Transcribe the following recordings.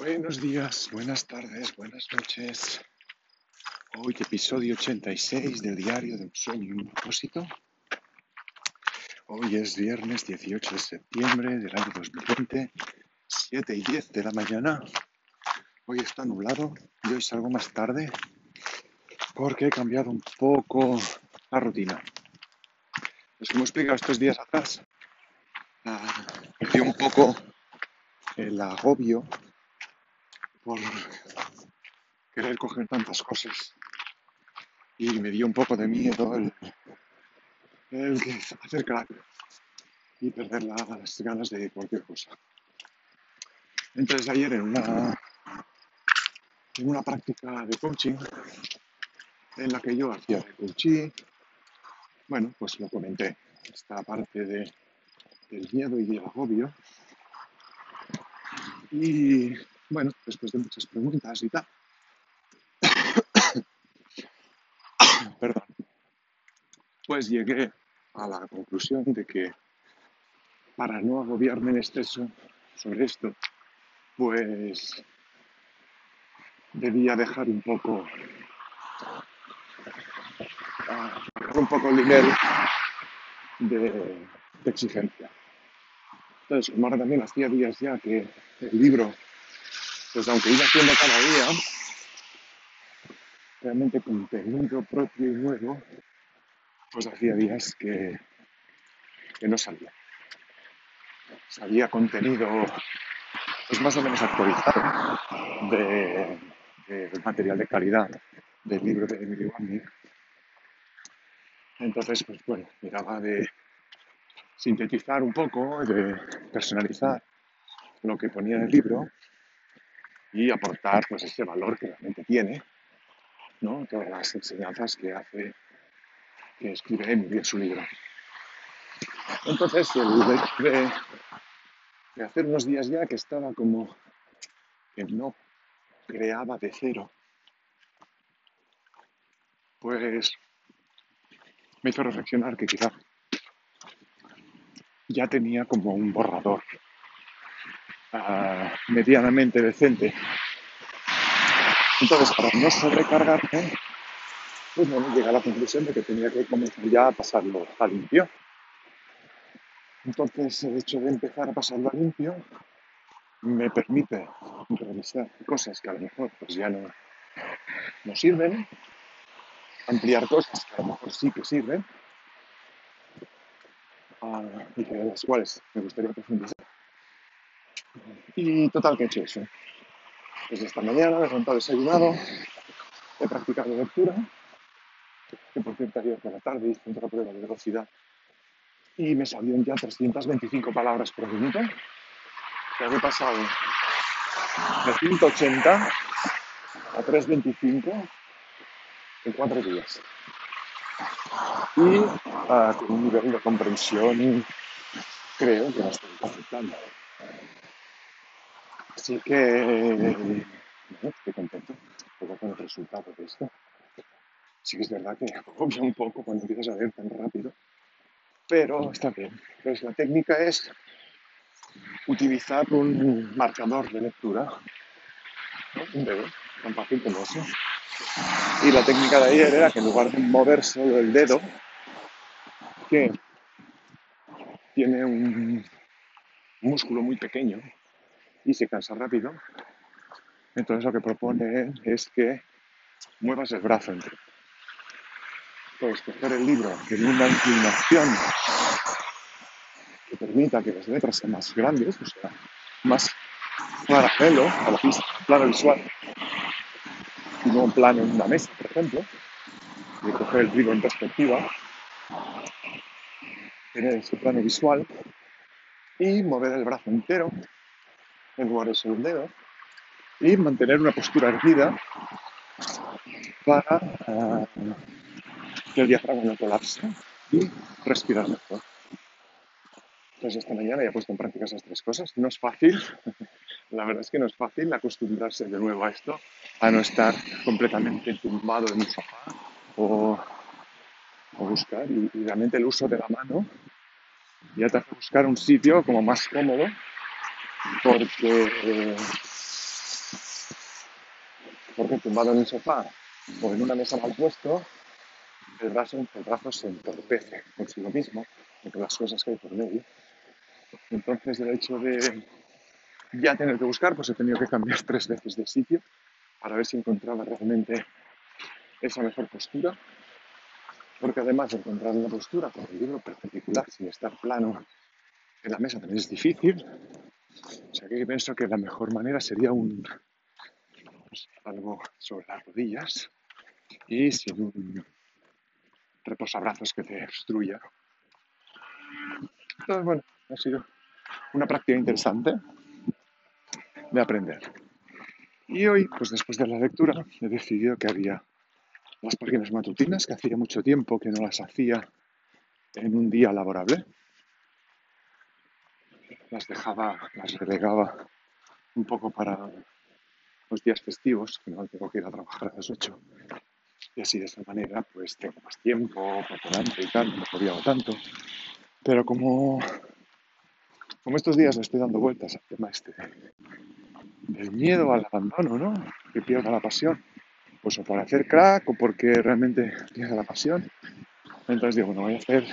Buenos días, buenas tardes, buenas noches. Hoy episodio 86 del diario de un sueño y un propósito. Hoy es viernes 18 de septiembre del año 2020, 7 y 10 de la mañana. Hoy está nublado y hoy salgo más tarde porque he cambiado un poco la rutina. Pues como he explicado estos días atrás, perdí un poco el agobio por querer coger tantas cosas. Y me dio un poco de miedo el, hacer crack y perder las ganas de cualquier cosa. Entonces ayer en una, en una práctica de coaching en la que yo hacía de coaching, bueno, pues lo comenté, esta parte de, del miedo y del agobio. Y bueno, después de muchas preguntas y tal. Perdón. Pues llegué a la conclusión de que para no agobiarme en exceso sobre esto, pues debía dejar un poco ah, un poco el nivel de, exigencia. Entonces, como también hacía días ya que el libro pues aunque iba haciendo cada día, realmente contenido propio y nuevo, pues hacía días que, que no salía. Salía contenido pues más o menos actualizado de, material de calidad del libro de Emily Wamnik. Entonces, pues bueno, miraba de sintetizar un poco, de personalizar lo que ponía en el libro y aportar pues ese valor que realmente tiene, ¿no? Todas las enseñanzas que hace, que escribe Emily en su libro. Entonces, el de, de hacer unos días ya que estaba como que no creaba de cero, pues me hizo reflexionar que quizá ya tenía como un borrador medianamente decente. Entonces, para no sobrecargarme, pues bueno, llegué a la conclusión de que tenía que comenzar ya a pasarlo a limpio. Entonces, el hecho de empezar a pasarlo a limpio me permite revisar cosas que a lo mejor pues ya no, no sirven, ampliar cosas que a lo mejor sí que sirven uh, y que las cuales me gustaría profundizar. Y total que he hecho eso. Desde esta mañana me he levantado desayunado, he practicado lectura, que por cierto ayer por la tarde hice otra prueba de velocidad y me salieron ya 325 palabras por minuto. Sea, he pasado de 180 a 325 en cuatro días. Y uh, con un nivel de comprensión creo que bastante aceptable. Así que estoy contento con el resultado de esto. Sí que es verdad que agobia un poco cuando empiezas a ver tan rápido, pero está bien. Pues la técnica es utilizar un marcador de lectura, un dedo, tan fácil como eso. Y la técnica de ayer era que en lugar de mover solo el dedo, que tiene un músculo muy pequeño, y se cansa rápido. Entonces lo que propone es que muevas el brazo entre. Puedes coger el libro en una inclinación que permita que las letras sean más grandes, o sea, más paralelo a la pista, plano visual, y no un plano en una mesa, por ejemplo, y coger el libro en perspectiva, tener ese plano visual y mover el brazo entero en lugar de solo un dedo y mantener una postura erguida para uh, que el diafragma no colapse y respirar mejor. Entonces esta mañana ya he puesto en práctica esas tres cosas. No es fácil, la verdad es que no es fácil acostumbrarse de nuevo a esto, a no estar completamente tumbado en un sofá o, o buscar. Y, y realmente el uso de la mano ya te hace buscar un sitio como más cómodo porque porque tumbado en el sofá o en una mesa mal puesto, el brazo, el brazo se entorpece consigo mismo, con las cosas que hay por medio. Entonces, el hecho de ya tener que buscar, pues he tenido que cambiar tres veces de sitio para ver si encontraba realmente esa mejor postura. Porque además de encontrar una postura con el libro perpendicular sin estar plano en la mesa también es difícil. O sea que pienso que la mejor manera sería un algo sobre las rodillas y sin un reposabrazos que te obstruya. Entonces, bueno, ha sido una práctica interesante de aprender. Y hoy, pues después de la lectura, he decidido que había las páginas matutinas, que hacía mucho tiempo que no las hacía en un día laborable. Las dejaba, las relegaba un poco para los días festivos, que no tengo que ir a trabajar a las 8. Y así de esa manera, pues tengo más tiempo delante y tal, no podía tanto. Pero como, como estos días le estoy dando vueltas al tema este del miedo al abandono, ¿no? Que pierda la pasión. Pues o por hacer crack o porque realmente pierda la pasión. Entonces digo, bueno, voy a hacer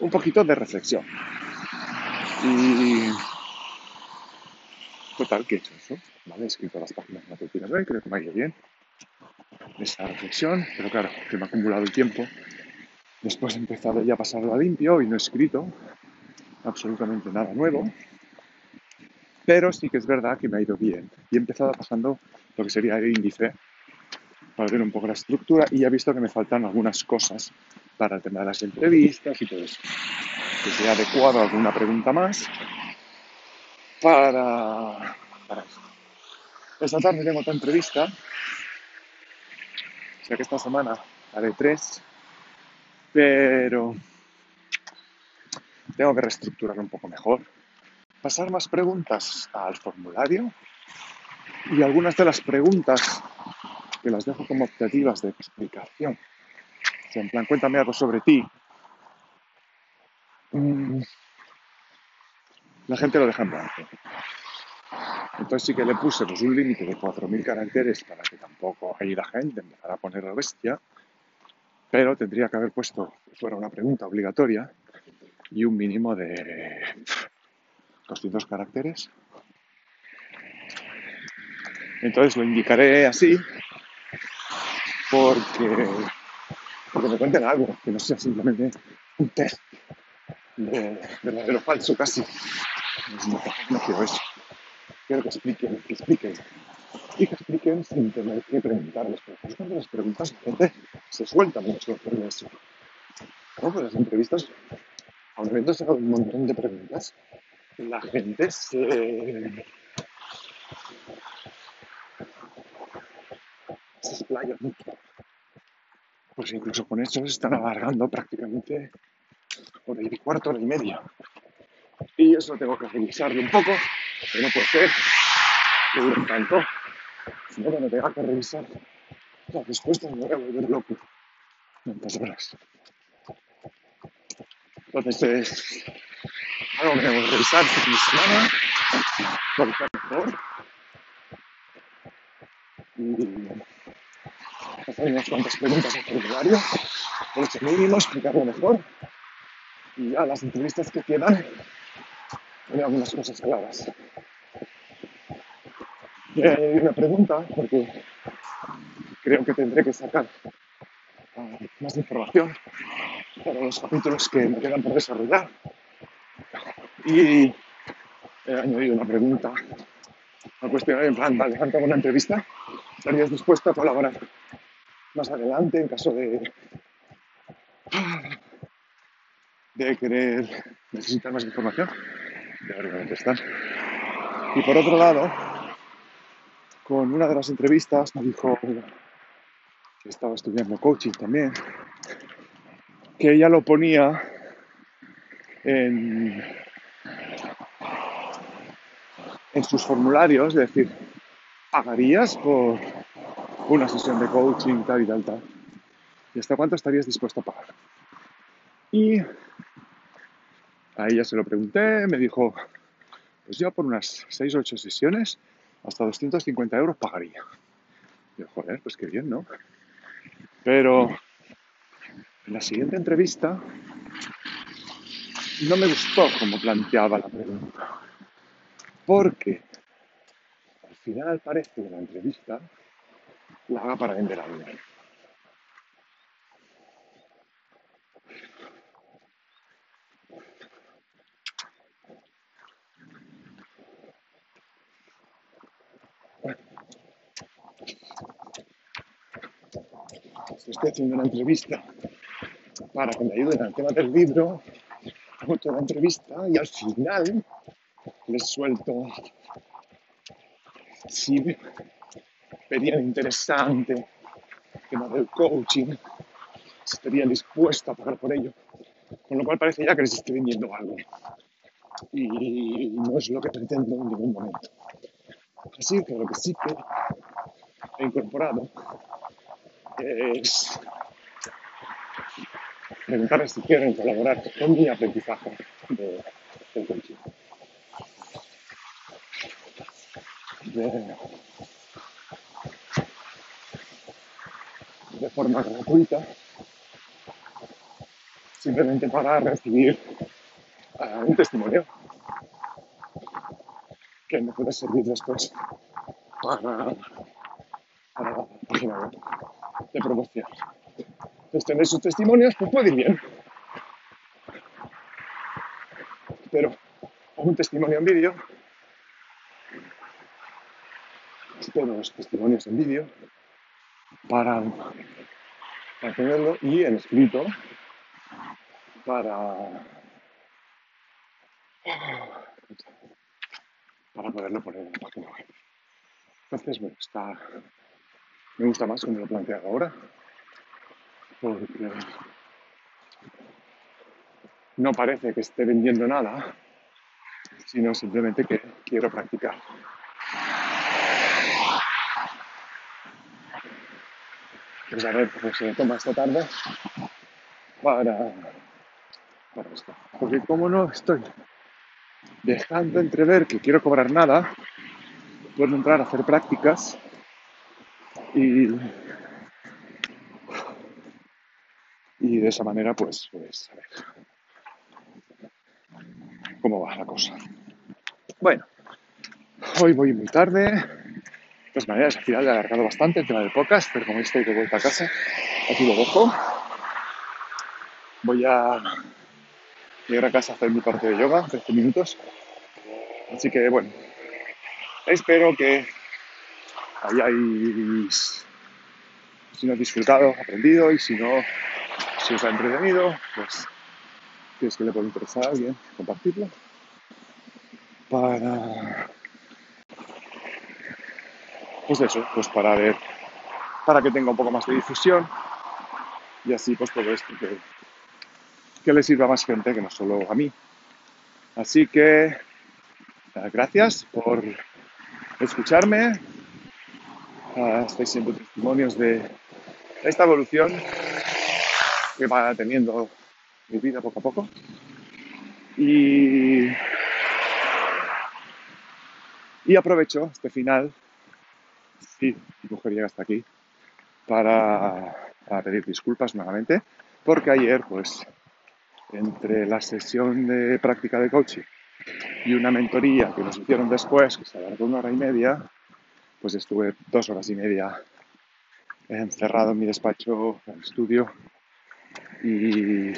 un poquito de reflexión. Y total, que he hecho eso. ¿Vale? He escrito las páginas de hoy, creo que me ha ido bien esa reflexión, pero claro, que me ha acumulado el tiempo. Después he empezado ya a pasarlo a limpio y no he escrito absolutamente nada nuevo. Pero sí que es verdad que me ha ido bien. Y he empezado pasando lo que sería el índice para ver un poco la estructura y he visto que me faltan algunas cosas para el tema de las entrevistas y todo eso. Sea adecuado alguna pregunta más para, para esto. Esta tarde tengo otra entrevista, o sea que esta semana haré tres, pero tengo que reestructurarlo un poco mejor pasar más preguntas al formulario y algunas de las preguntas que las dejo como optativas de explicación. En plan, cuéntame algo sobre ti. Mm, la gente lo deja en blanco. Entonces sí que le puse pues, un límite de 4.000 caracteres para que tampoco ahí la gente empezara a poner la bestia, pero tendría que haber puesto que fuera una pregunta obligatoria y un mínimo de 200 caracteres. Entonces lo indicaré así porque, porque me cuenten algo, que no sea simplemente un test de verdadero falso casi. No, quiero eso. Quiero que expliquen, que expliquen. Y que expliquen sin tener que preguntarles. Porque cuando las preguntas la gente se suelta mucho por eso. ¿No? Pues las entrevistas, a un evento se hagan un montón de preguntas la gente se, se explaya mucho. Pues incluso con eso se están alargando prácticamente por el cuarto, hora y media. Y eso tengo que revisarlo un poco, porque no puede ser que dure tanto. Si no, me tenga que revisar las respuestas me voy a volver loco. Tantas horas. Entonces, algo que que revisar fin de semana, actualizar mejor. Y hacer unas cuantas preguntas al formulario, por ese mínimo, explicarlo mejor. Y ya las entrevistas que quedan, hay algunas cosas claras. Y hay una pregunta, porque creo que tendré que sacar uh, más información para los capítulos que me quedan por desarrollar. Y he añadido una pregunta una cuestión en plan, vale, una entrevista, ¿estarías dispuesto a colaborar más adelante en caso de, de querer necesitar más información? Ya veré contestar. Y por otro lado, con una de las entrevistas me dijo que estaba estudiando coaching también, que ella lo ponía en en sus formularios, es decir, ¿pagarías por una sesión de coaching tal y tal, tal? ¿Y hasta cuánto estarías dispuesto a pagar? Y a ella se lo pregunté, me dijo, pues yo por unas 6 o 8 sesiones, hasta 250 euros pagaría. Y yo, joder, pues qué bien, ¿no? Pero en la siguiente entrevista no me gustó como planteaba la pregunta. Porque al final parece que la entrevista la haga para vender algo. Estoy haciendo una entrevista para que me ayuden al tema del libro, hago toda la entrevista y al final les suelto si verían interesante el tema del coaching, si estarían dispuestos a pagar por ello. Con lo cual parece ya que les estoy vendiendo algo. Y no es lo que pretendo en ningún momento. Así que lo que sí que he incorporado es preguntarles si quieren colaborar con mi aprendizaje de, del coaching. De, forma gratuita, simplemente para recibir uh, un testimonio que me puede servir después para, para la página web de promoción. Entonces, tener sus testimonios, pues puede ir bien. Pero un testimonio en vídeo, tengo los testimonios en vídeo para, para tenerlo y en escrito para para poderlo poner en la página web. Entonces, bueno, está, me gusta más como lo planteo ahora, porque no parece que esté vendiendo nada, sino simplemente que quiero practicar. Pues a ver cómo se toma esta tarde para, para esto. Porque como no estoy dejando entrever que quiero cobrar nada, puedo entrar a hacer prácticas y, y de esa manera pues, pues a ver cómo va la cosa. Bueno, hoy voy muy tarde. De todas maneras, al final he alargado bastante el tema del podcast, pero como estoy de vuelta a casa, aquí lo dejo. Voy a llegar a casa a hacer mi parte de yoga, 13 minutos. Así que bueno, espero que hayáis, si no disfrutado, aprendido y si no, si os ha entretenido, pues si es que le puede interesar a alguien, compartirlo. Para, pues eso, pues para ver, para que tenga un poco más de difusión y así pues todo esto que, que le sirva a más gente que no solo a mí. Así que gracias por escucharme. Uh, estáis siendo testimonios de esta evolución que va teniendo mi vida poco a poco. Y, aprovecho este final, si mi mujer llega hasta aquí, para, para pedir disculpas nuevamente, porque ayer, pues, entre la sesión de práctica de coaching y una mentoría que nos hicieron después, que se alargó una hora y media, pues estuve dos horas y media encerrado en mi despacho, en el estudio, y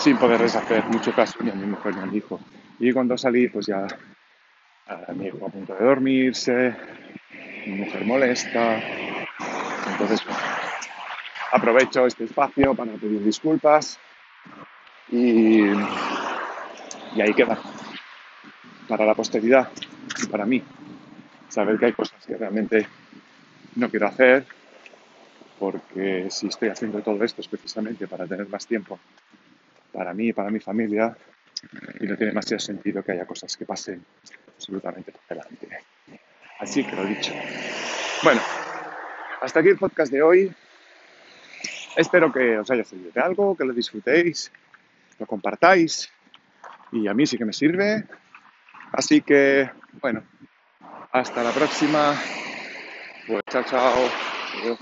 sin poderles hacer mucho caso ni a mi mujer ni a hijo. Y cuando salí, pues ya a mi hijo a punto de dormirse, mi mujer molesta, entonces aprovecho este espacio para pedir disculpas y, y ahí queda para la posteridad y para mí. Saber que hay cosas que realmente no quiero hacer, porque si estoy haciendo todo esto es precisamente para tener más tiempo para mí y para mi familia, y no tiene demasiado sentido que haya cosas que pasen absolutamente por delante. Así que lo dicho. Bueno, hasta aquí el podcast de hoy. Espero que os haya servido de algo, que lo disfrutéis, lo compartáis, y a mí sí que me sirve. Así que, bueno, hasta la próxima Pues chao, chao. Adiós.